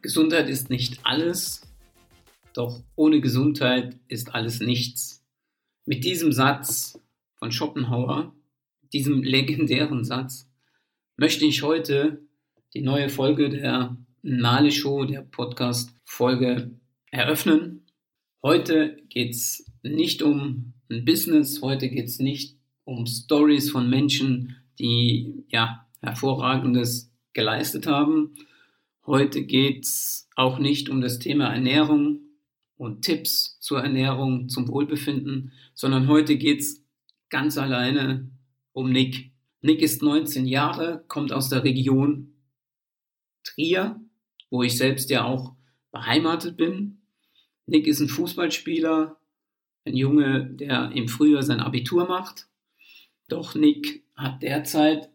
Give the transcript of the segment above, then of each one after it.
Gesundheit ist nicht alles, doch ohne Gesundheit ist alles nichts. Mit diesem Satz von Schopenhauer, diesem legendären Satz, möchte ich heute die neue Folge der Nale Show, der Podcast-Folge, eröffnen. Heute geht es nicht um ein Business, heute geht es nicht um Stories von Menschen, die ja hervorragendes geleistet haben, Heute geht es auch nicht um das Thema Ernährung und Tipps zur Ernährung, zum Wohlbefinden, sondern heute geht es ganz alleine um Nick. Nick ist 19 Jahre, kommt aus der Region Trier, wo ich selbst ja auch beheimatet bin. Nick ist ein Fußballspieler, ein Junge, der im Frühjahr sein Abitur macht. Doch Nick hat derzeit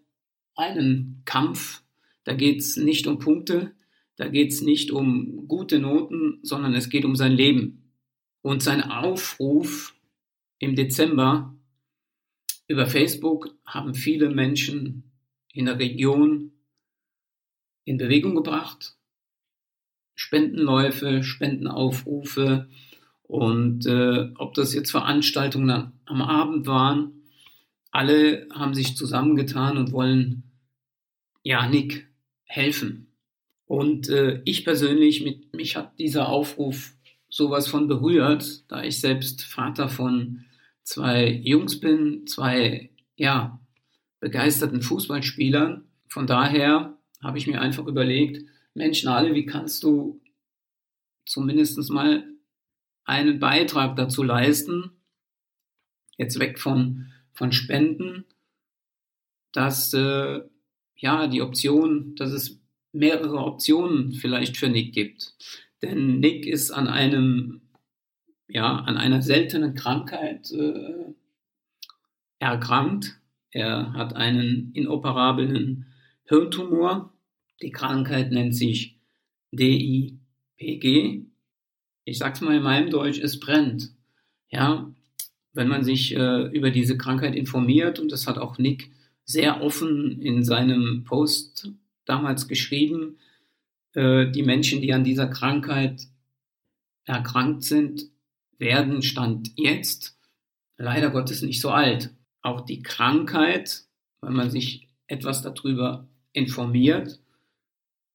einen Kampf. Da geht es nicht um Punkte, da geht es nicht um gute Noten, sondern es geht um sein Leben. Und sein Aufruf im Dezember über Facebook haben viele Menschen in der Region in Bewegung gebracht. Spendenläufe, Spendenaufrufe und äh, ob das jetzt Veranstaltungen am Abend waren, alle haben sich zusammengetan und wollen ja Nick helfen. Und äh, ich persönlich, mit, mich hat dieser Aufruf sowas von berührt, da ich selbst Vater von zwei Jungs bin, zwei, ja, begeisterten Fußballspielern. Von daher habe ich mir einfach überlegt, Mensch, Nale, wie kannst du zumindest mal einen Beitrag dazu leisten, jetzt weg von, von Spenden, dass äh, ja die Option, dass es mehrere Optionen vielleicht für Nick gibt. Denn Nick ist an einem, ja, an einer seltenen Krankheit äh, erkrankt. Er hat einen inoperablen Hirntumor. Die Krankheit nennt sich DIPG. Ich sag's mal in meinem Deutsch, es brennt. Ja, wenn man sich äh, über diese Krankheit informiert, und das hat auch Nick sehr offen in seinem Post damals geschrieben, äh, die Menschen, die an dieser Krankheit erkrankt sind, werden Stand jetzt leider Gottes nicht so alt. Auch die Krankheit, wenn man sich etwas darüber informiert,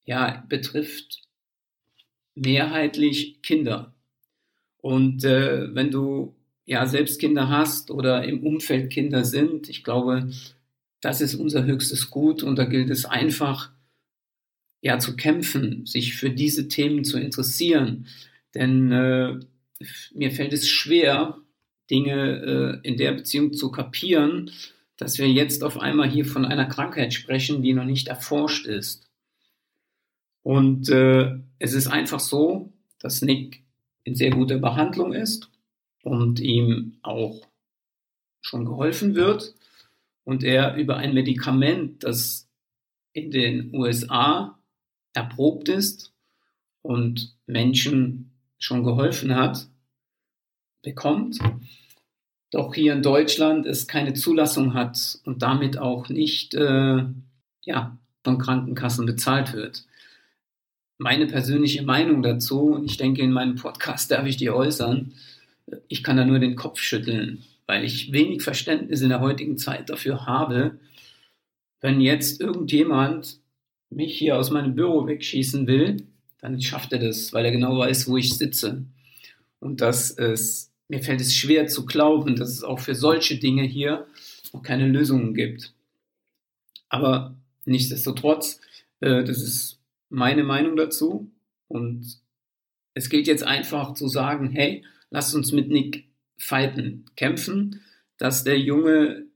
ja, betrifft mehrheitlich Kinder. Und äh, wenn du ja selbst Kinder hast oder im Umfeld Kinder sind, ich glaube, das ist unser höchstes Gut und da gilt es einfach, ja, zu kämpfen, sich für diese Themen zu interessieren. Denn äh, mir fällt es schwer, Dinge äh, in der Beziehung zu kapieren, dass wir jetzt auf einmal hier von einer Krankheit sprechen, die noch nicht erforscht ist. Und äh, es ist einfach so, dass Nick in sehr guter Behandlung ist und ihm auch schon geholfen wird und er über ein Medikament, das in den USA erprobt ist und Menschen schon geholfen hat, bekommt, doch hier in Deutschland es keine Zulassung hat und damit auch nicht äh, ja, von Krankenkassen bezahlt wird. Meine persönliche Meinung dazu, und ich denke, in meinem Podcast darf ich die äußern, ich kann da nur den Kopf schütteln, weil ich wenig Verständnis in der heutigen Zeit dafür habe, wenn jetzt irgendjemand mich hier aus meinem Büro wegschießen will, dann schafft er das, weil er genau weiß, wo ich sitze. Und dass es, mir fällt es schwer zu glauben, dass es auch für solche Dinge hier noch keine Lösungen gibt. Aber nichtsdestotrotz, äh, das ist meine Meinung dazu. Und es gilt jetzt einfach zu sagen, hey, lasst uns mit Nick fighten, kämpfen, dass der Junge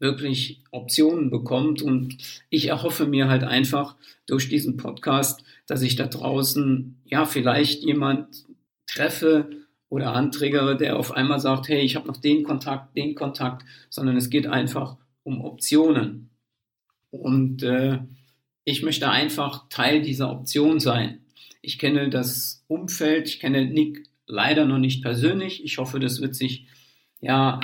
wirklich Optionen bekommt. Und ich erhoffe mir halt einfach durch diesen Podcast, dass ich da draußen ja vielleicht jemand treffe oder anträgere, der auf einmal sagt, hey, ich habe noch den Kontakt, den Kontakt, sondern es geht einfach um Optionen. Und äh, ich möchte einfach Teil dieser Option sein. Ich kenne das Umfeld, ich kenne Nick leider noch nicht persönlich. Ich hoffe, das wird sich ja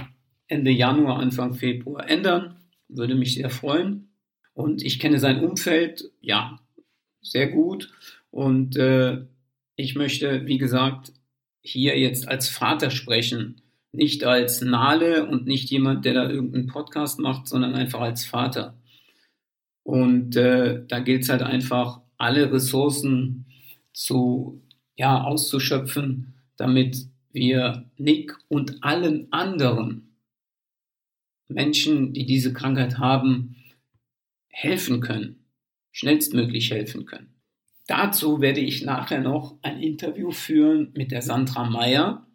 Ende Januar, Anfang Februar ändern. Würde mich sehr freuen. Und ich kenne sein Umfeld, ja, sehr gut. Und äh, ich möchte, wie gesagt, hier jetzt als Vater sprechen, nicht als Nale und nicht jemand, der da irgendeinen Podcast macht, sondern einfach als Vater. Und äh, da gilt es halt einfach, alle Ressourcen zu, ja, auszuschöpfen, damit wir Nick und allen anderen Menschen, die diese Krankheit haben, helfen können, schnellstmöglich helfen können. Dazu werde ich nachher noch ein Interview führen mit der Sandra Meyer.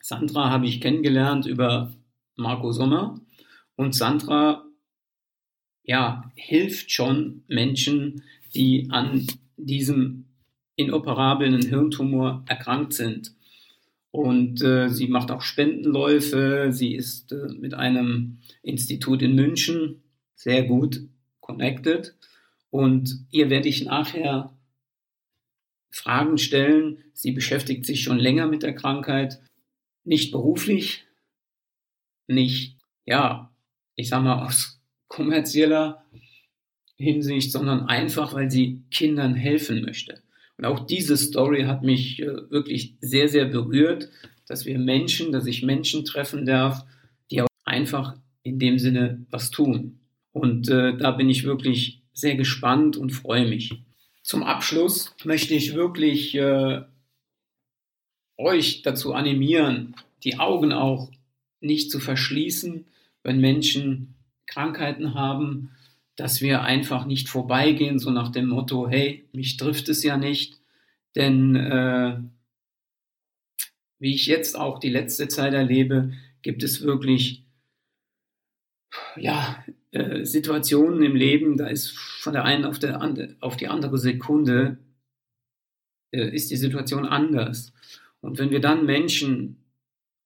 Sandra habe ich kennengelernt über Marco Sommer und Sandra ja, hilft schon Menschen, die an diesem inoperablen Hirntumor erkrankt sind. Und äh, sie macht auch Spendenläufe. Sie ist äh, mit einem Institut in München sehr gut connected. Und ihr werde ich nachher Fragen stellen. Sie beschäftigt sich schon länger mit der Krankheit, nicht beruflich, nicht, ja, ich sag mal aus kommerzieller Hinsicht, sondern einfach, weil sie Kindern helfen möchte. Und auch diese Story hat mich äh, wirklich sehr, sehr berührt, dass wir Menschen, dass ich Menschen treffen darf, die auch einfach in dem Sinne was tun. Und äh, da bin ich wirklich sehr gespannt und freue mich. Zum Abschluss möchte ich wirklich äh, euch dazu animieren, die Augen auch nicht zu verschließen, wenn Menschen Krankheiten haben, dass wir einfach nicht vorbeigehen, so nach dem Motto, hey, mich trifft es ja nicht. Denn äh, wie ich jetzt auch die letzte Zeit erlebe, gibt es wirklich ja, äh, Situationen im Leben, da ist von der einen auf, der and auf die andere Sekunde äh, ist die Situation anders. Und wenn wir dann Menschen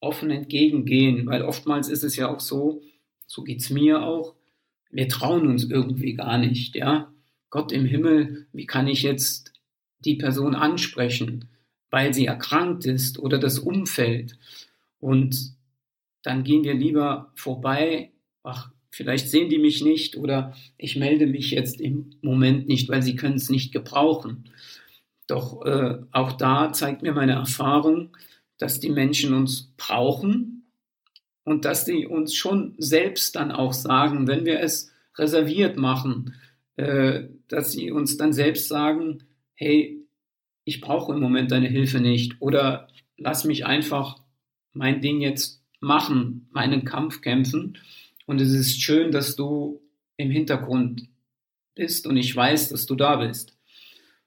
offen entgegengehen, weil oftmals ist es ja auch so, so geht es mir auch, wir trauen uns irgendwie gar nicht, ja. Gott im Himmel, wie kann ich jetzt die Person ansprechen, weil sie erkrankt ist oder das Umfeld? Und dann gehen wir lieber vorbei, ach, vielleicht sehen die mich nicht oder ich melde mich jetzt im Moment nicht, weil sie können es nicht gebrauchen. Doch äh, auch da zeigt mir meine Erfahrung, dass die Menschen uns brauchen und dass sie uns schon selbst dann auch sagen, wenn wir es reserviert machen, äh, dass sie uns dann selbst sagen, hey, ich brauche im Moment deine Hilfe nicht oder lass mich einfach mein Ding jetzt machen, meinen Kampf kämpfen. Und es ist schön, dass du im Hintergrund bist und ich weiß, dass du da bist.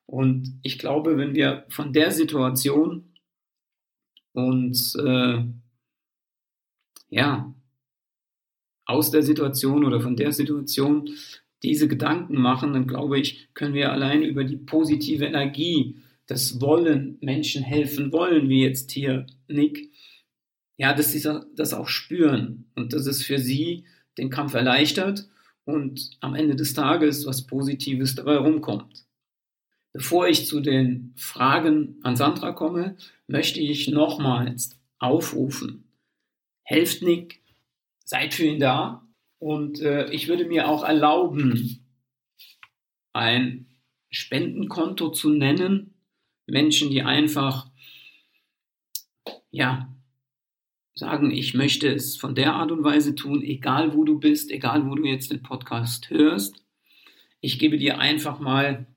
Und ich glaube, wenn wir von der Situation uns äh, ja, aus der Situation oder von der Situation diese Gedanken machen, dann glaube ich, können wir allein über die positive Energie, das Wollen, Menschen helfen wollen, wie jetzt hier Nick, ja, dass sie das auch spüren und dass es für sie den Kampf erleichtert und am Ende des Tages was Positives dabei rumkommt. Bevor ich zu den Fragen an Sandra komme, möchte ich nochmals aufrufen, helft Nick, seid für ihn da. Und äh, ich würde mir auch erlauben, ein Spendenkonto zu nennen. Menschen, die einfach, ja, sagen, ich möchte es von der Art und Weise tun, egal wo du bist, egal wo du jetzt den Podcast hörst. Ich gebe dir einfach mal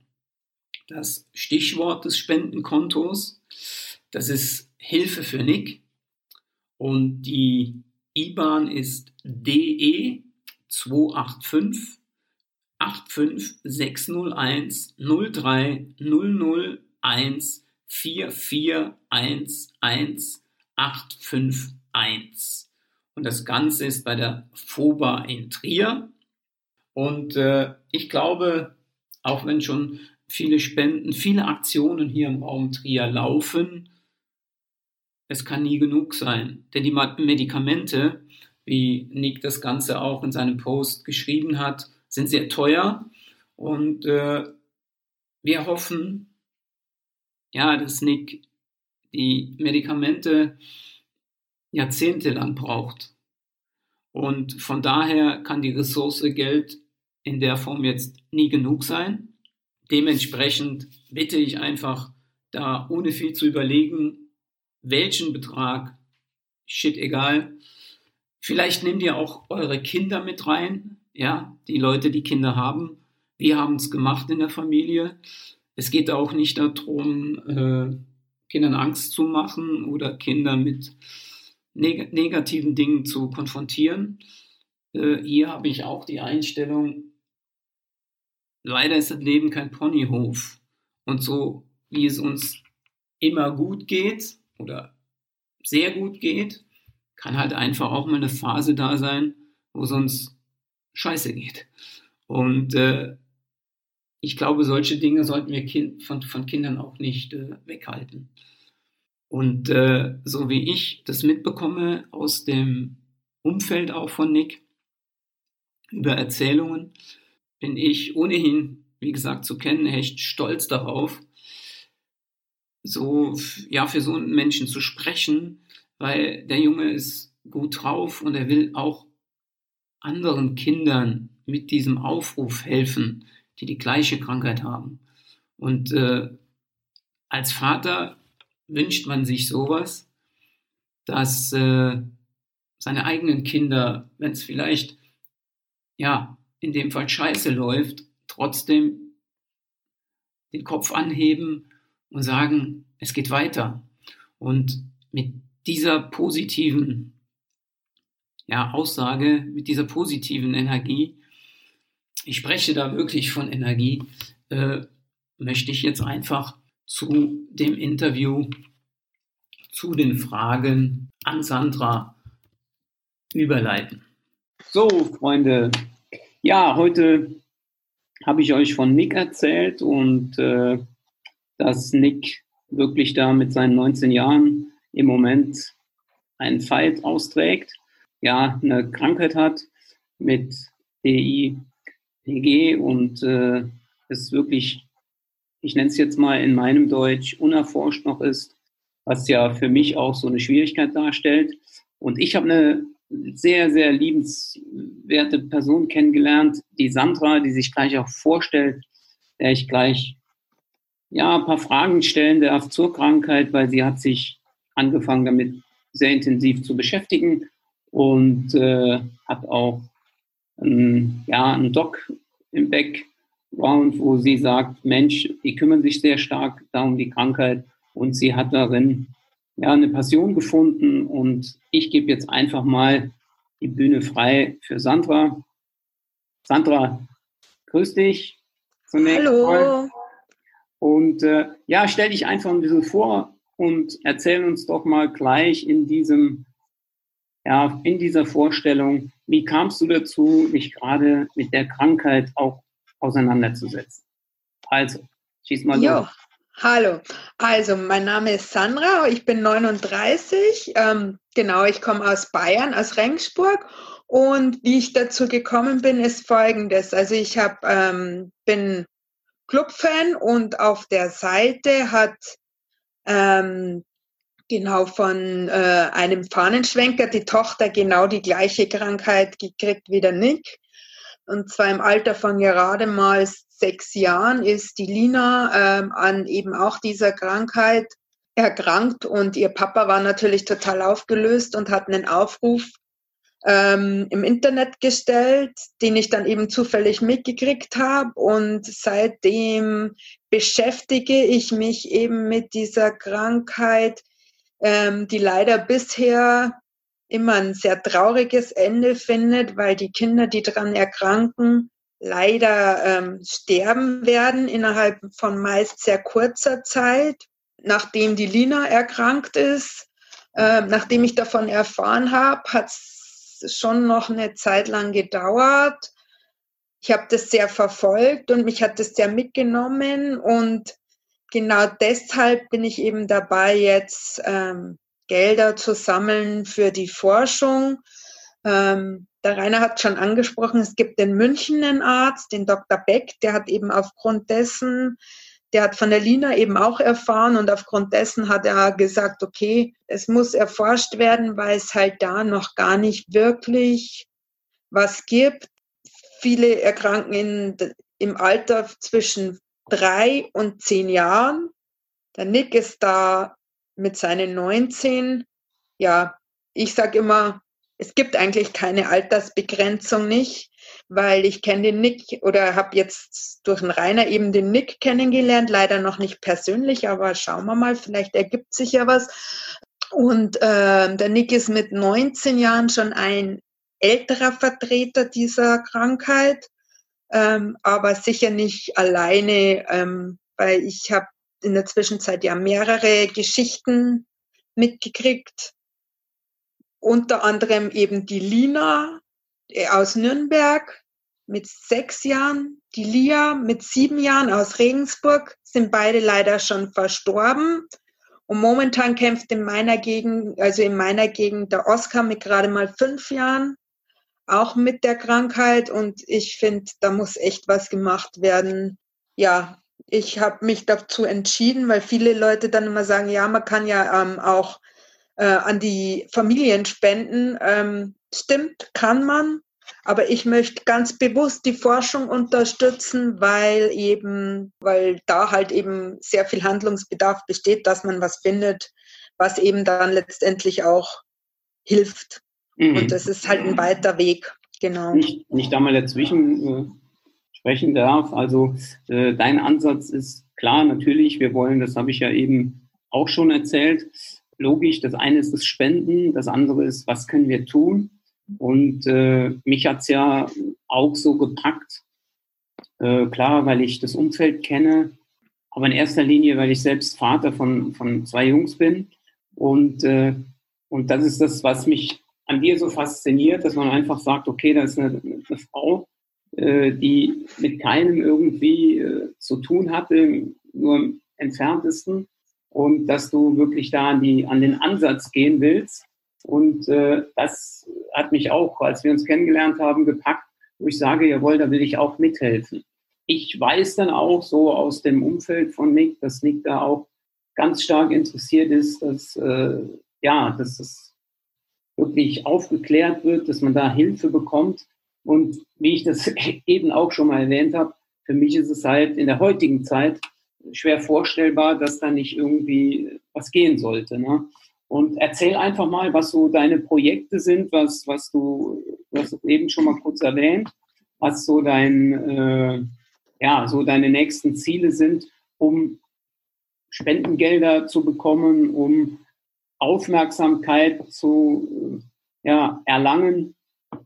das Stichwort des Spendenkontos. Das ist Hilfe für Nick. Und die IBAN ist DE 285 85601 03 001 4411 851. Und das Ganze ist bei der FOBA in Trier. Und äh, ich glaube, auch wenn schon viele Spenden, viele Aktionen hier im Raum Trier laufen, es kann nie genug sein. Denn die Medikamente, wie Nick das Ganze auch in seinem Post geschrieben hat, sind sehr teuer. Und äh, wir hoffen, ja, dass Nick die Medikamente jahrzehntelang braucht. Und von daher kann die Ressource Geld in der Form jetzt nie genug sein. dementsprechend bitte ich einfach, da ohne viel zu überlegen, welchen Betrag, shit egal. Vielleicht nehmt ihr auch eure Kinder mit rein, ja, die Leute, die Kinder haben. Wir haben es gemacht in der Familie. Es geht auch nicht darum, äh, Kindern Angst zu machen oder Kinder mit neg negativen Dingen zu konfrontieren. Äh, hier habe ich auch die Einstellung, leider ist das Leben kein Ponyhof. Und so wie es uns immer gut geht oder sehr gut geht, kann halt einfach auch mal eine Phase da sein, wo uns scheiße geht. Und äh, ich glaube, solche Dinge sollten wir kind, von, von Kindern auch nicht äh, weghalten. Und äh, so wie ich das mitbekomme aus dem Umfeld auch von Nick über Erzählungen, bin ich ohnehin, wie gesagt, zu kennen, echt stolz darauf, so, ja, für so einen Menschen zu sprechen, weil der Junge ist gut drauf und er will auch anderen Kindern mit diesem Aufruf helfen, die die gleiche Krankheit haben. Und äh, als Vater wünscht man sich sowas, dass äh, seine eigenen Kinder, wenn es vielleicht ja in dem Fall scheiße läuft, trotzdem den Kopf anheben und sagen, es geht weiter. Und mit dieser positiven ja, Aussage, mit dieser positiven Energie, ich spreche da wirklich von Energie, äh, möchte ich jetzt einfach zu dem Interview, zu den Fragen an Sandra überleiten. So, Freunde, ja, heute habe ich euch von Nick erzählt und äh, dass Nick wirklich da mit seinen 19 Jahren im Moment einen Fight austrägt, ja, eine Krankheit hat mit DIPG und äh, es wirklich, ich nenne es jetzt mal in meinem Deutsch, unerforscht noch ist, was ja für mich auch so eine Schwierigkeit darstellt. Und ich habe eine sehr, sehr liebenswerte Person kennengelernt, die Sandra, die sich gleich auch vorstellt, der ich gleich ja, ein paar Fragen stellen darf zur Krankheit, weil sie hat sich angefangen damit sehr intensiv zu beschäftigen und äh, hat auch ein, ja, einen Doc im Background, wo sie sagt, Mensch, die kümmern sich sehr stark da um die Krankheit und sie hat darin ja, eine Passion gefunden und ich gebe jetzt einfach mal die Bühne frei für Sandra. Sandra, grüß dich. Zunächst Hallo. Mal. Und äh, ja, stell dich einfach ein bisschen vor und erzähl uns doch mal gleich in diesem, ja, in dieser Vorstellung, wie kamst du dazu, dich gerade mit der Krankheit auch auseinanderzusetzen? Also, schieß mal jo. los. Hallo, also mein Name ist Sandra, ich bin 39, ähm, genau, ich komme aus Bayern, aus Rengsburg und wie ich dazu gekommen bin, ist folgendes, also ich hab, ähm, bin Clubfan und auf der Seite hat ähm, genau von äh, einem Fahnenschwenker die Tochter genau die gleiche Krankheit gekriegt wie der Nick. Und zwar im Alter von gerade mal sechs Jahren ist die Lina ähm, an eben auch dieser Krankheit erkrankt und ihr Papa war natürlich total aufgelöst und hat einen Aufruf ähm, im Internet gestellt, den ich dann eben zufällig mitgekriegt habe. Und seitdem beschäftige ich mich eben mit dieser Krankheit, ähm, die leider bisher immer ein sehr trauriges Ende findet, weil die Kinder, die daran erkranken, leider ähm, sterben werden innerhalb von meist sehr kurzer Zeit, nachdem die Lina erkrankt ist. Äh, nachdem ich davon erfahren habe, hat schon noch eine Zeit lang gedauert. Ich habe das sehr verfolgt und mich hat das sehr mitgenommen und genau deshalb bin ich eben dabei, jetzt ähm, Gelder zu sammeln für die Forschung. Ähm, der Rainer hat schon angesprochen, es gibt in München einen Arzt, den Dr. Beck, der hat eben aufgrund dessen der hat von der Lina eben auch erfahren und aufgrund dessen hat er gesagt, okay, es muss erforscht werden, weil es halt da noch gar nicht wirklich was gibt. Viele erkranken in, im Alter zwischen drei und zehn Jahren. Der Nick ist da mit seinen 19. Ja, ich sage immer, es gibt eigentlich keine Altersbegrenzung nicht, weil ich kenne den Nick oder habe jetzt durch den Rainer eben den Nick kennengelernt, leider noch nicht persönlich, aber schauen wir mal, vielleicht ergibt sich ja was. Und äh, der Nick ist mit 19 Jahren schon ein älterer Vertreter dieser Krankheit, ähm, aber sicher nicht alleine, ähm, weil ich habe in der Zwischenzeit ja mehrere Geschichten mitgekriegt. Unter anderem eben die Lina aus Nürnberg mit sechs Jahren, die Lia mit sieben Jahren aus Regensburg, sind beide leider schon verstorben. Und momentan kämpft in meiner Gegend, also in meiner Gegend der Oscar mit gerade mal fünf Jahren, auch mit der Krankheit. Und ich finde, da muss echt was gemacht werden. Ja, ich habe mich dazu entschieden, weil viele Leute dann immer sagen, ja, man kann ja ähm, auch äh, an die Familien spenden. Ähm, stimmt, kann man. Aber ich möchte ganz bewusst die Forschung unterstützen, weil eben, weil da halt eben sehr viel Handlungsbedarf besteht, dass man was findet, was eben dann letztendlich auch hilft. Mhm. Und das ist halt ein weiter Weg, genau. Nicht, nicht da mal dazwischen äh, sprechen darf. Also äh, dein Ansatz ist klar, natürlich, wir wollen, das habe ich ja eben auch schon erzählt, logisch, das eine ist das Spenden, das andere ist, was können wir tun? Und äh, mich hat's ja auch so gepackt, äh, klar, weil ich das Umfeld kenne, aber in erster Linie, weil ich selbst Vater von, von zwei Jungs bin. Und, äh, und das ist das, was mich an dir so fasziniert, dass man einfach sagt, okay, da ist eine, eine Frau, äh, die mit keinem irgendwie äh, zu tun hatte, nur im entferntesten. Und dass du wirklich da an, die, an den Ansatz gehen willst und äh, das hat mich auch, als wir uns kennengelernt haben, gepackt, wo ich sage, jawohl, da will ich auch mithelfen. Ich weiß dann auch so aus dem Umfeld von Nick, dass Nick da auch ganz stark interessiert ist, dass, äh, ja, dass es wirklich aufgeklärt wird, dass man da Hilfe bekommt. Und wie ich das eben auch schon mal erwähnt habe, für mich ist es halt in der heutigen Zeit schwer vorstellbar, dass da nicht irgendwie was gehen sollte. Ne? Und erzähl einfach mal, was so deine Projekte sind, was, was du, du hast eben schon mal kurz erwähnt, was so dein, äh, ja, so deine nächsten Ziele sind, um Spendengelder zu bekommen, um Aufmerksamkeit zu ja, erlangen,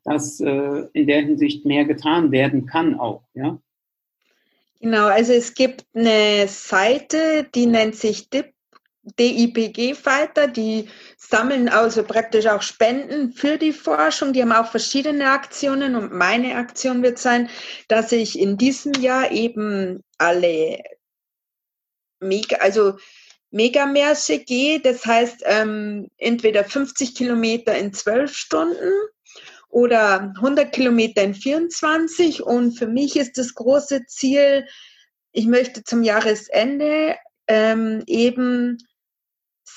dass äh, in der Hinsicht mehr getan werden kann auch, ja? Genau, also es gibt eine Seite, die nennt sich DIP DIPG-Fighter, die sammeln also praktisch auch Spenden für die Forschung. Die haben auch verschiedene Aktionen und meine Aktion wird sein, dass ich in diesem Jahr eben alle Mega, also Megamärsche gehe. Das heißt, ähm, entweder 50 Kilometer in 12 Stunden oder 100 Kilometer in 24. Und für mich ist das große Ziel, ich möchte zum Jahresende ähm, eben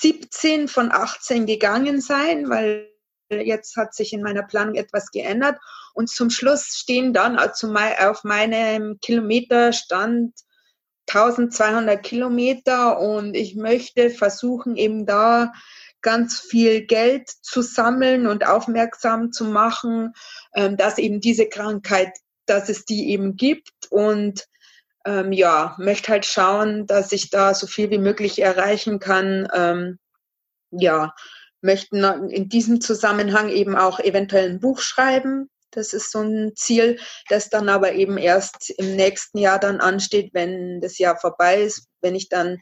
17 von 18 gegangen sein, weil jetzt hat sich in meiner Planung etwas geändert. Und zum Schluss stehen dann also auf meinem Kilometerstand 1200 Kilometer und ich möchte versuchen, eben da ganz viel Geld zu sammeln und aufmerksam zu machen, ähm, dass eben diese Krankheit, dass es die eben gibt und ähm, ja, möchte halt schauen, dass ich da so viel wie möglich erreichen kann. Ähm, ja, möchten in diesem Zusammenhang eben auch eventuell ein Buch schreiben. Das ist so ein Ziel, das dann aber eben erst im nächsten Jahr dann ansteht, wenn das Jahr vorbei ist, wenn ich dann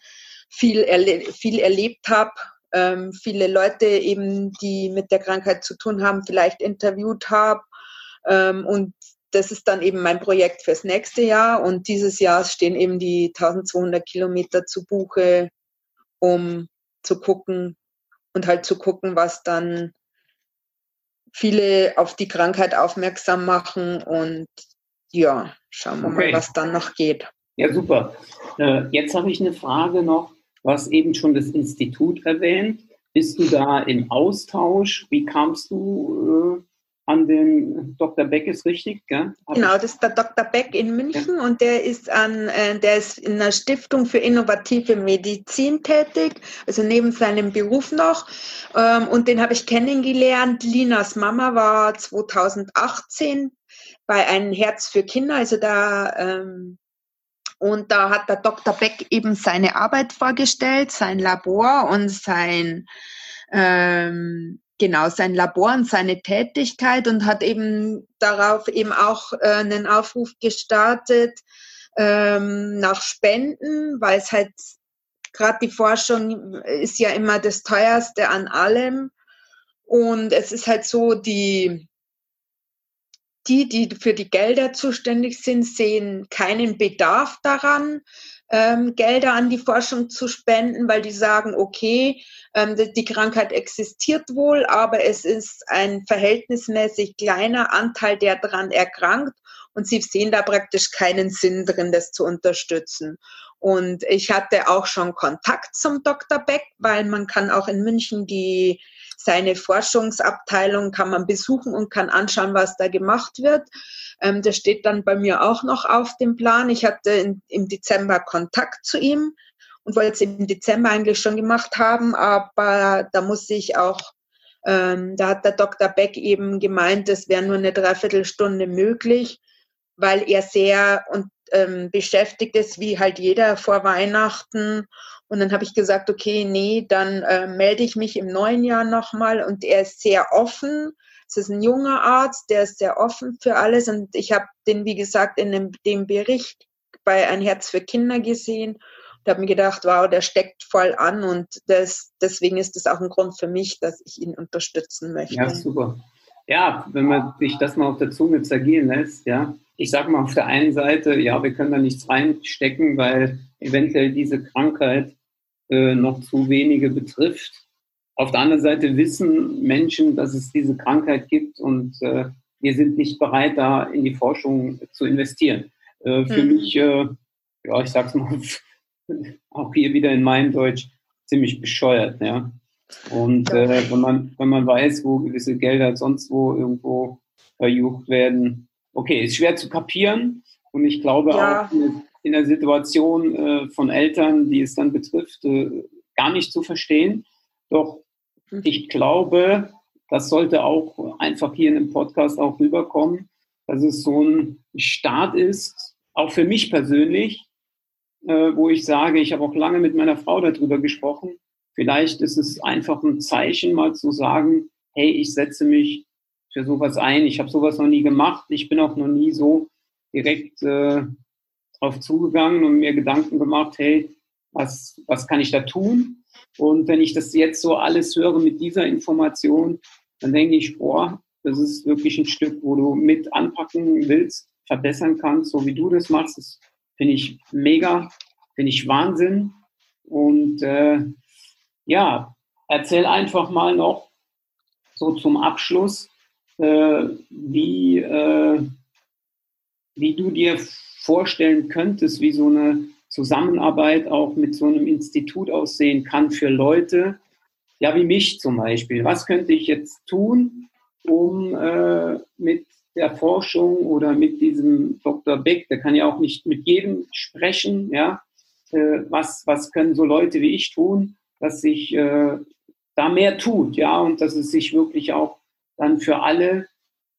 viel, erle viel erlebt habe, ähm, viele Leute eben, die mit der Krankheit zu tun haben, vielleicht interviewt habe ähm, und das ist dann eben mein Projekt fürs nächste Jahr und dieses Jahr stehen eben die 1200 Kilometer zu Buche, um zu gucken und halt zu gucken, was dann viele auf die Krankheit aufmerksam machen und ja, schauen wir okay. mal, was dann noch geht. Ja, super. Äh, jetzt habe ich eine Frage noch. Du hast eben schon das Institut erwähnt. Bist du da im Austausch? Wie kamst du an den Dr. Beck ist richtig, gell? Hab genau, das ist der Dr. Beck in München ja. und der ist an, äh, der ist in einer Stiftung für innovative Medizin tätig, also neben seinem Beruf noch. Ähm, und den habe ich kennengelernt. Linas Mama war 2018 bei einem Herz für Kinder, also da ähm, und da hat der Dr. Beck eben seine Arbeit vorgestellt, sein Labor und sein ähm, genau sein Labor und seine Tätigkeit und hat eben darauf eben auch äh, einen Aufruf gestartet ähm, nach Spenden, weil es halt gerade die Forschung ist ja immer das teuerste an allem. Und es ist halt so die die, die für die Gelder zuständig sind, sehen keinen Bedarf daran, ähm, Gelder an die Forschung zu spenden, weil die sagen, okay, ähm, die Krankheit existiert wohl, aber es ist ein verhältnismäßig kleiner Anteil, der daran erkrankt und sie sehen da praktisch keinen Sinn drin, das zu unterstützen. Und ich hatte auch schon Kontakt zum Dr. Beck, weil man kann auch in München die seine Forschungsabteilung kann man besuchen und kann anschauen, was da gemacht wird. Ähm, das steht dann bei mir auch noch auf dem Plan. Ich hatte in, im Dezember Kontakt zu ihm und wollte es im Dezember eigentlich schon gemacht haben, aber da muss ich auch, ähm, da hat der Dr. Beck eben gemeint, es wäre nur eine Dreiviertelstunde möglich, weil er sehr und, ähm, beschäftigt ist, wie halt jeder vor Weihnachten. Und dann habe ich gesagt, okay, nee, dann äh, melde ich mich im neuen Jahr nochmal. Und er ist sehr offen. Es ist ein junger Arzt, der ist sehr offen für alles. Und ich habe den, wie gesagt, in dem, dem Bericht bei Ein Herz für Kinder gesehen und habe mir gedacht, wow, der steckt voll an und das, deswegen ist das auch ein Grund für mich, dass ich ihn unterstützen möchte. Ja, super. Ja, wenn man sich das mal auf der Zunge zergehen lässt, ja. Ich sage mal auf der einen Seite, ja, wir können da nichts reinstecken, weil eventuell diese Krankheit äh, noch zu wenige betrifft. Auf der anderen Seite wissen Menschen, dass es diese Krankheit gibt und äh, wir sind nicht bereit, da in die Forschung zu investieren. Äh, für mhm. mich, äh, ja, ich sag's mal, auch hier wieder in meinem Deutsch, ziemlich bescheuert, ja. Und äh, wenn, man, wenn man weiß, wo gewisse Gelder sonst wo irgendwo verjucht werden, okay, ist schwer zu kapieren. Und ich glaube ja. auch in der Situation äh, von Eltern, die es dann betrifft, äh, gar nicht zu verstehen. Doch mhm. ich glaube, das sollte auch einfach hier in dem Podcast auch rüberkommen, dass es so ein Start ist, auch für mich persönlich, äh, wo ich sage, ich habe auch lange mit meiner Frau darüber gesprochen. Vielleicht ist es einfach ein Zeichen, mal zu sagen, hey, ich setze mich für sowas ein. Ich habe sowas noch nie gemacht. Ich bin auch noch nie so direkt äh, drauf zugegangen und mir Gedanken gemacht, hey, was, was kann ich da tun? Und wenn ich das jetzt so alles höre mit dieser Information, dann denke ich, boah, das ist wirklich ein Stück, wo du mit anpacken willst, verbessern kannst, so wie du das machst. Das finde ich mega, finde ich Wahnsinn. Und äh, ja, erzähl einfach mal noch so zum Abschluss, äh, wie, äh, wie du dir vorstellen könntest, wie so eine Zusammenarbeit auch mit so einem Institut aussehen kann für Leute, ja, wie mich zum Beispiel. Was könnte ich jetzt tun, um äh, mit der Forschung oder mit diesem Dr. Beck, der kann ja auch nicht mit jedem sprechen, ja, äh, was, was können so Leute wie ich tun, dass sich äh, da mehr tut, ja, und dass es sich wirklich auch dann für alle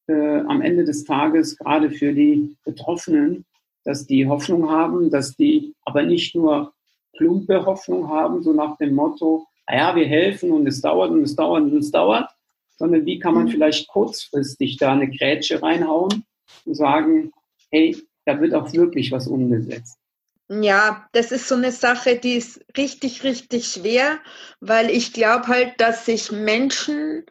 äh, am Ende des Tages, gerade für die Betroffenen, dass die Hoffnung haben, dass die aber nicht nur plumpe Hoffnung haben, so nach dem Motto, naja, wir helfen und es dauert und es dauert und es dauert, sondern wie kann man mhm. vielleicht kurzfristig da eine Grätsche reinhauen und sagen, hey, da wird auch wirklich was umgesetzt. Ja, das ist so eine Sache, die ist richtig, richtig schwer, weil ich glaube halt, dass sich Menschen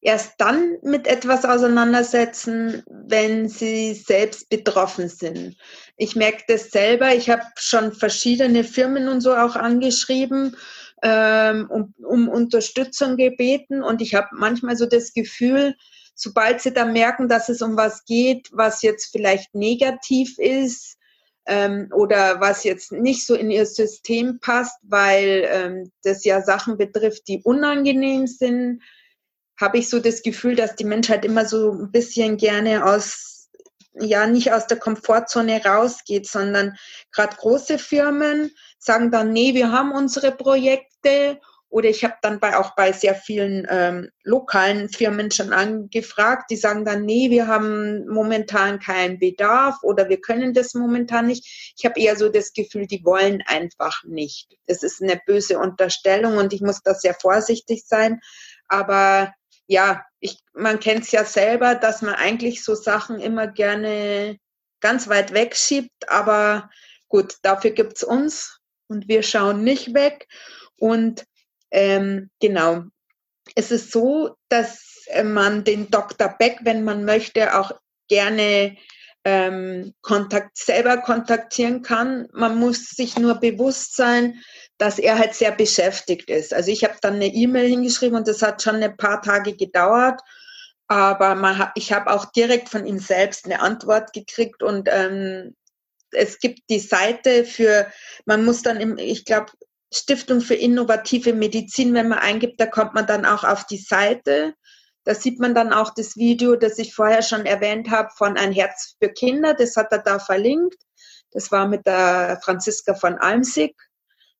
erst dann mit etwas auseinandersetzen, wenn sie selbst betroffen sind. Ich merke das selber. Ich habe schon verschiedene Firmen und so auch angeschrieben, ähm, um, um Unterstützung gebeten. Und ich habe manchmal so das Gefühl, sobald sie dann merken, dass es um was geht, was jetzt vielleicht negativ ist, ähm, oder was jetzt nicht so in ihr System passt, weil ähm, das ja Sachen betrifft, die unangenehm sind, habe ich so das Gefühl, dass die Menschheit immer so ein bisschen gerne aus, ja, nicht aus der Komfortzone rausgeht, sondern gerade große Firmen sagen dann, nee, wir haben unsere Projekte oder ich habe dann bei, auch bei sehr vielen ähm, lokalen Firmen schon angefragt, die sagen dann, nee, wir haben momentan keinen Bedarf oder wir können das momentan nicht. Ich habe eher so das Gefühl, die wollen einfach nicht. Das ist eine böse Unterstellung und ich muss da sehr vorsichtig sein. Aber ja, ich, man kennt es ja selber, dass man eigentlich so Sachen immer gerne ganz weit wegschiebt. Aber gut, dafür gibt's uns und wir schauen nicht weg. Und ähm, genau. Es ist so, dass äh, man den Dr. Beck, wenn man möchte, auch gerne ähm, kontakt, selber kontaktieren kann. Man muss sich nur bewusst sein, dass er halt sehr beschäftigt ist. Also ich habe dann eine E-Mail hingeschrieben und das hat schon ein paar Tage gedauert. Aber man, ich habe auch direkt von ihm selbst eine Antwort gekriegt und ähm, es gibt die Seite für, man muss dann, im, ich glaube, Stiftung für innovative Medizin, wenn man eingibt, da kommt man dann auch auf die Seite. Da sieht man dann auch das Video, das ich vorher schon erwähnt habe, von Ein Herz für Kinder. Das hat er da verlinkt. Das war mit der Franziska von Almsig.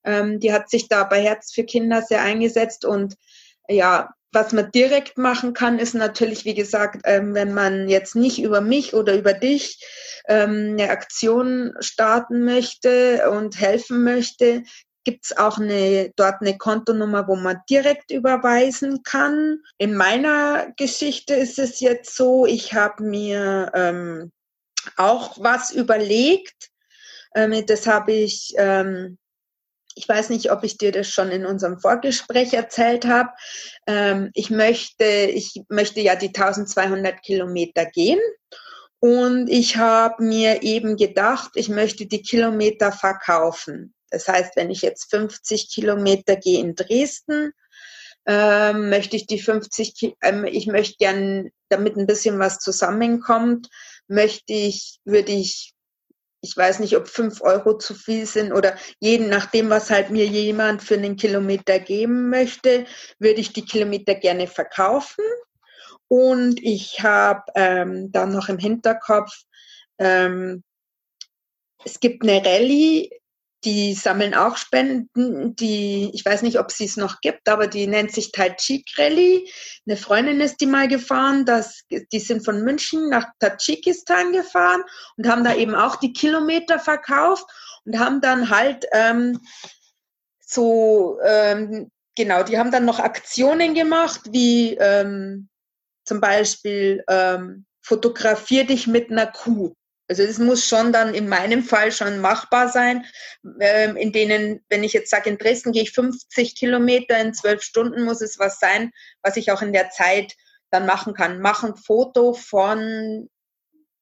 Ähm, die hat sich da bei Herz für Kinder sehr eingesetzt. Und ja, was man direkt machen kann, ist natürlich, wie gesagt, ähm, wenn man jetzt nicht über mich oder über dich ähm, eine Aktion starten möchte und helfen möchte, gibt es auch eine, dort eine Kontonummer, wo man direkt überweisen kann. In meiner Geschichte ist es jetzt so, ich habe mir ähm, auch was überlegt. Ähm, das habe ich, ähm, ich weiß nicht, ob ich dir das schon in unserem Vorgespräch erzählt habe. Ähm, ich möchte, ich möchte ja die 1200 Kilometer gehen. Und ich habe mir eben gedacht, ich möchte die Kilometer verkaufen. Das heißt, wenn ich jetzt 50 Kilometer gehe in Dresden, ähm, möchte ich die 50, ähm, ich möchte gern, damit ein bisschen was zusammenkommt, möchte ich, würde ich, ich weiß nicht, ob fünf Euro zu viel sind oder jeden nachdem, was halt mir jemand für einen Kilometer geben möchte, würde ich die Kilometer gerne verkaufen. Und ich habe ähm, dann noch im Hinterkopf, ähm, es gibt eine Rallye die sammeln auch Spenden, die, ich weiß nicht, ob sie es noch gibt, aber die nennt sich Tajik Rally. Eine Freundin ist die mal gefahren, das, die sind von München nach Tadschikistan gefahren und haben da eben auch die Kilometer verkauft und haben dann halt ähm, so, ähm, genau, die haben dann noch Aktionen gemacht, wie ähm, zum Beispiel ähm, fotografier dich mit einer Kuh. Also es muss schon dann in meinem Fall schon machbar sein, ähm, in denen, wenn ich jetzt sage, in Dresden gehe ich 50 Kilometer in zwölf Stunden, muss es was sein, was ich auch in der Zeit dann machen kann. Mach ein Foto von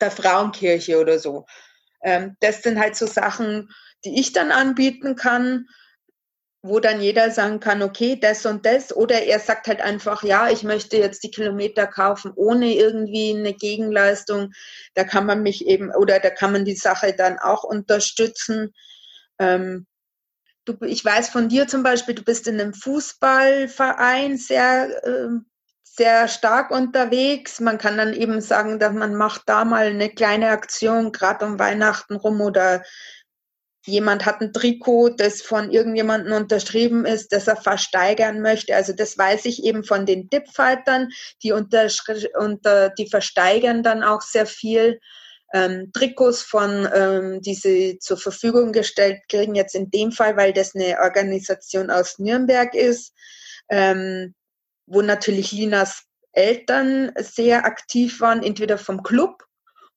der Frauenkirche oder so. Ähm, das sind halt so Sachen, die ich dann anbieten kann wo dann jeder sagen kann, okay, das und das. Oder er sagt halt einfach, ja, ich möchte jetzt die Kilometer kaufen ohne irgendwie eine Gegenleistung. Da kann man mich eben, oder da kann man die Sache dann auch unterstützen. Ähm, du, ich weiß von dir zum Beispiel, du bist in einem Fußballverein sehr, äh, sehr stark unterwegs. Man kann dann eben sagen, dass man macht da mal eine kleine Aktion, gerade um Weihnachten rum oder jemand hat ein Trikot, das von irgendjemandem unterschrieben ist, das er versteigern möchte. Also das weiß ich eben von den Dipfightern, die, unter, die versteigern dann auch sehr viel. Ähm, Trikots von, ähm, die sie zur Verfügung gestellt kriegen, jetzt in dem Fall, weil das eine Organisation aus Nürnberg ist, ähm, wo natürlich Linas Eltern sehr aktiv waren, entweder vom Club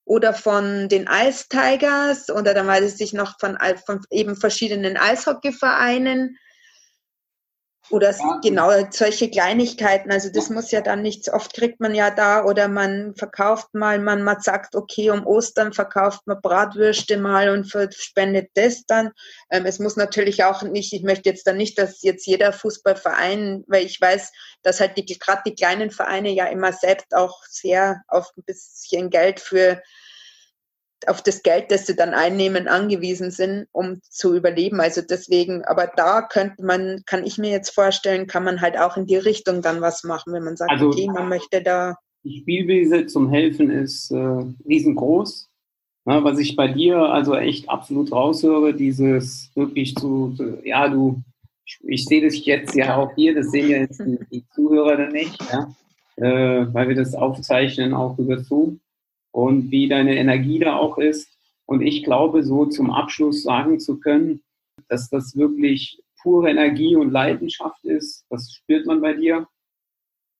oder von den Ice Tigers oder dann weiß ich noch von, von eben verschiedenen Eishockeyvereinen oder ja. genau solche Kleinigkeiten. Also das muss ja dann nichts. Oft kriegt man ja da oder man verkauft mal, man, man sagt, okay, um Ostern verkauft man Bratwürste mal und spendet das dann. Ähm, es muss natürlich auch nicht, ich möchte jetzt dann nicht, dass jetzt jeder Fußballverein, weil ich weiß, dass halt die, gerade die kleinen Vereine ja immer selbst auch sehr auf ein bisschen Geld für auf das Geld, das sie dann einnehmen, angewiesen sind, um zu überleben. Also deswegen, aber da könnte man, kann ich mir jetzt vorstellen, kann man halt auch in die Richtung dann was machen, wenn man sagt, also, okay, man möchte da. Die Spielwiese zum Helfen ist äh, riesengroß. Ja, was ich bei dir also echt absolut raushöre, dieses wirklich zu, zu ja, du, ich, ich sehe das jetzt ja auch hier, das sehen ja jetzt die, die Zuhörer dann nicht, ja, äh, weil wir das aufzeichnen auch über Zoom und wie deine Energie da auch ist. Und ich glaube, so zum Abschluss sagen zu können, dass das wirklich pure Energie und Leidenschaft ist, das spürt man bei dir.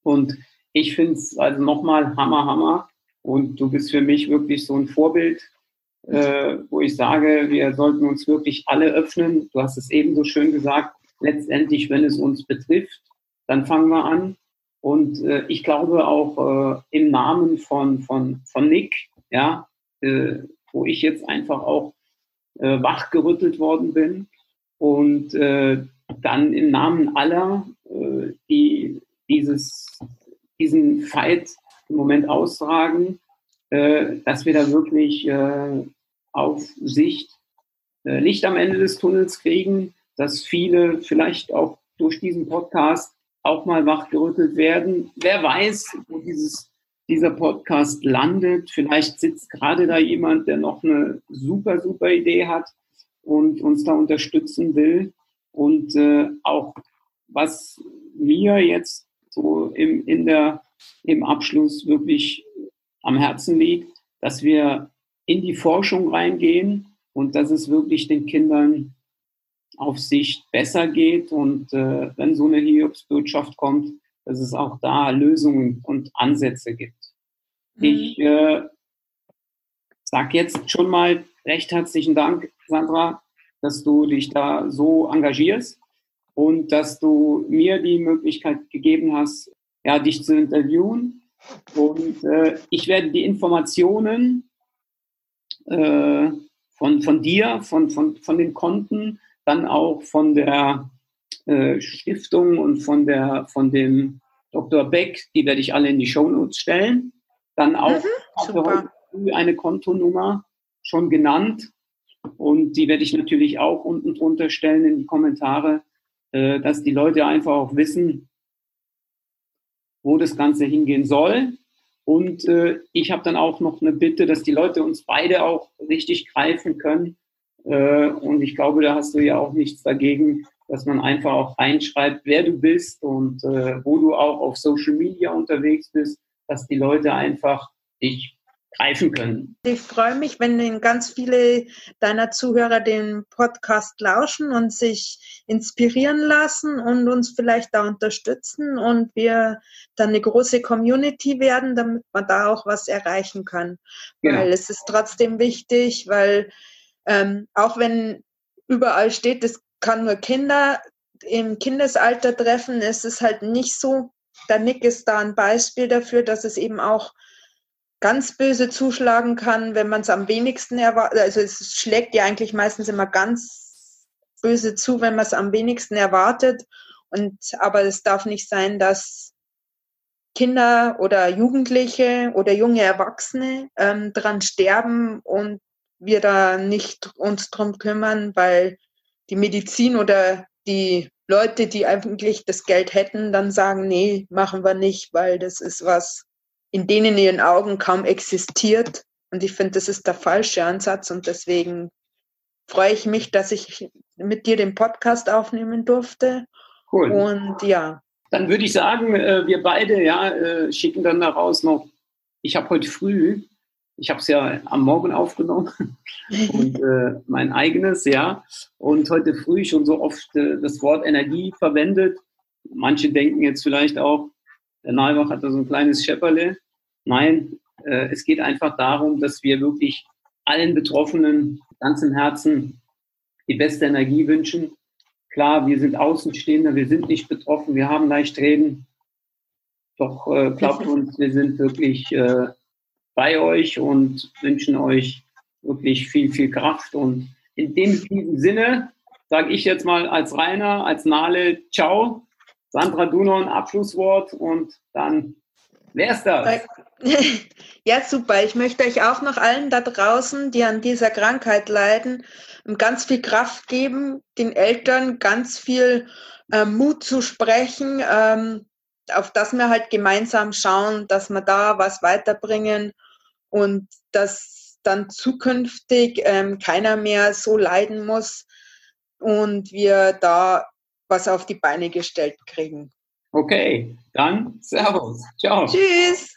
Und ich finde es also nochmal Hammer, Hammer. Und du bist für mich wirklich so ein Vorbild, äh, wo ich sage, wir sollten uns wirklich alle öffnen. Du hast es eben so schön gesagt. Letztendlich, wenn es uns betrifft, dann fangen wir an. Und äh, ich glaube auch äh, im Namen von, von, von Nick, ja, äh, wo ich jetzt einfach auch äh, wachgerüttelt worden bin. Und äh, dann im Namen aller, äh, die dieses, diesen Fight im Moment austragen, äh, dass wir da wirklich äh, auf Sicht äh, Licht am Ende des Tunnels kriegen, dass viele vielleicht auch durch diesen Podcast auch mal wachgerüttelt werden. Wer weiß, wo dieses, dieser Podcast landet. Vielleicht sitzt gerade da jemand, der noch eine super, super Idee hat und uns da unterstützen will. Und äh, auch was mir jetzt so im, in der, im Abschluss wirklich am Herzen liegt, dass wir in die Forschung reingehen und dass es wirklich den Kindern auf Sicht besser geht und äh, wenn so eine Hiobsbotschaft kommt, dass es auch da Lösungen und Ansätze gibt. Mhm. Ich äh, sage jetzt schon mal recht herzlichen Dank, Sandra, dass du dich da so engagierst und dass du mir die Möglichkeit gegeben hast, ja, dich zu interviewen. Und äh, ich werde die Informationen äh, von, von dir, von, von, von den Konten, dann auch von der äh, Stiftung und von, der, von dem Dr. Beck, die werde ich alle in die Shownotes stellen. Dann auch mhm, eine Kontonummer schon genannt und die werde ich natürlich auch unten drunter stellen in die Kommentare, äh, dass die Leute einfach auch wissen, wo das Ganze hingehen soll. Und äh, ich habe dann auch noch eine Bitte, dass die Leute uns beide auch richtig greifen können. Äh, und ich glaube, da hast du ja auch nichts dagegen, dass man einfach auch reinschreibt, wer du bist und äh, wo du auch auf Social Media unterwegs bist, dass die Leute einfach dich greifen können. Ich freue mich, wenn ganz viele deiner Zuhörer den Podcast lauschen und sich inspirieren lassen und uns vielleicht da unterstützen und wir dann eine große Community werden, damit man da auch was erreichen kann. Genau. Weil es ist trotzdem wichtig, weil ähm, auch wenn überall steht, es kann nur Kinder im Kindesalter treffen, ist es halt nicht so. Der Nick ist da ein Beispiel dafür, dass es eben auch ganz böse zuschlagen kann, wenn man es am wenigsten erwartet. Also es schlägt ja eigentlich meistens immer ganz böse zu, wenn man es am wenigsten erwartet. Und aber es darf nicht sein, dass Kinder oder Jugendliche oder junge Erwachsene ähm, dran sterben und wir da nicht uns drum kümmern, weil die Medizin oder die Leute, die eigentlich das Geld hätten, dann sagen, nee, machen wir nicht, weil das ist was, in denen ihren Augen kaum existiert. Und ich finde, das ist der falsche Ansatz und deswegen freue ich mich, dass ich mit dir den Podcast aufnehmen durfte. Cool. Und ja. Dann würde ich sagen, äh, wir beide ja, äh, schicken dann daraus noch, ich habe heute früh ich habe es ja am Morgen aufgenommen und äh, mein eigenes, ja. Und heute früh schon so oft äh, das Wort Energie verwendet. Manche denken jetzt vielleicht auch, der Nalbach hat da so ein kleines Schepperle. Nein, äh, es geht einfach darum, dass wir wirklich allen Betroffenen ganz im Herzen die beste Energie wünschen. Klar, wir sind Außenstehende, wir sind nicht betroffen, wir haben leicht reden. Doch äh, glaubt uns, wir sind wirklich äh, bei euch und wünschen euch wirklich viel, viel Kraft. Und in dem Sinne sage ich jetzt mal als Rainer, als Nale, ciao. Sandra, du noch ein Abschlusswort und dann Wer ist das? Ja, super. Ich möchte euch auch noch allen da draußen, die an dieser Krankheit leiden, ganz viel Kraft geben, den Eltern ganz viel äh, Mut zu sprechen, ähm, auf das wir halt gemeinsam schauen, dass wir da was weiterbringen und dass dann zukünftig ähm, keiner mehr so leiden muss und wir da was auf die Beine gestellt kriegen. Okay, dann Servus. Ciao. Tschüss.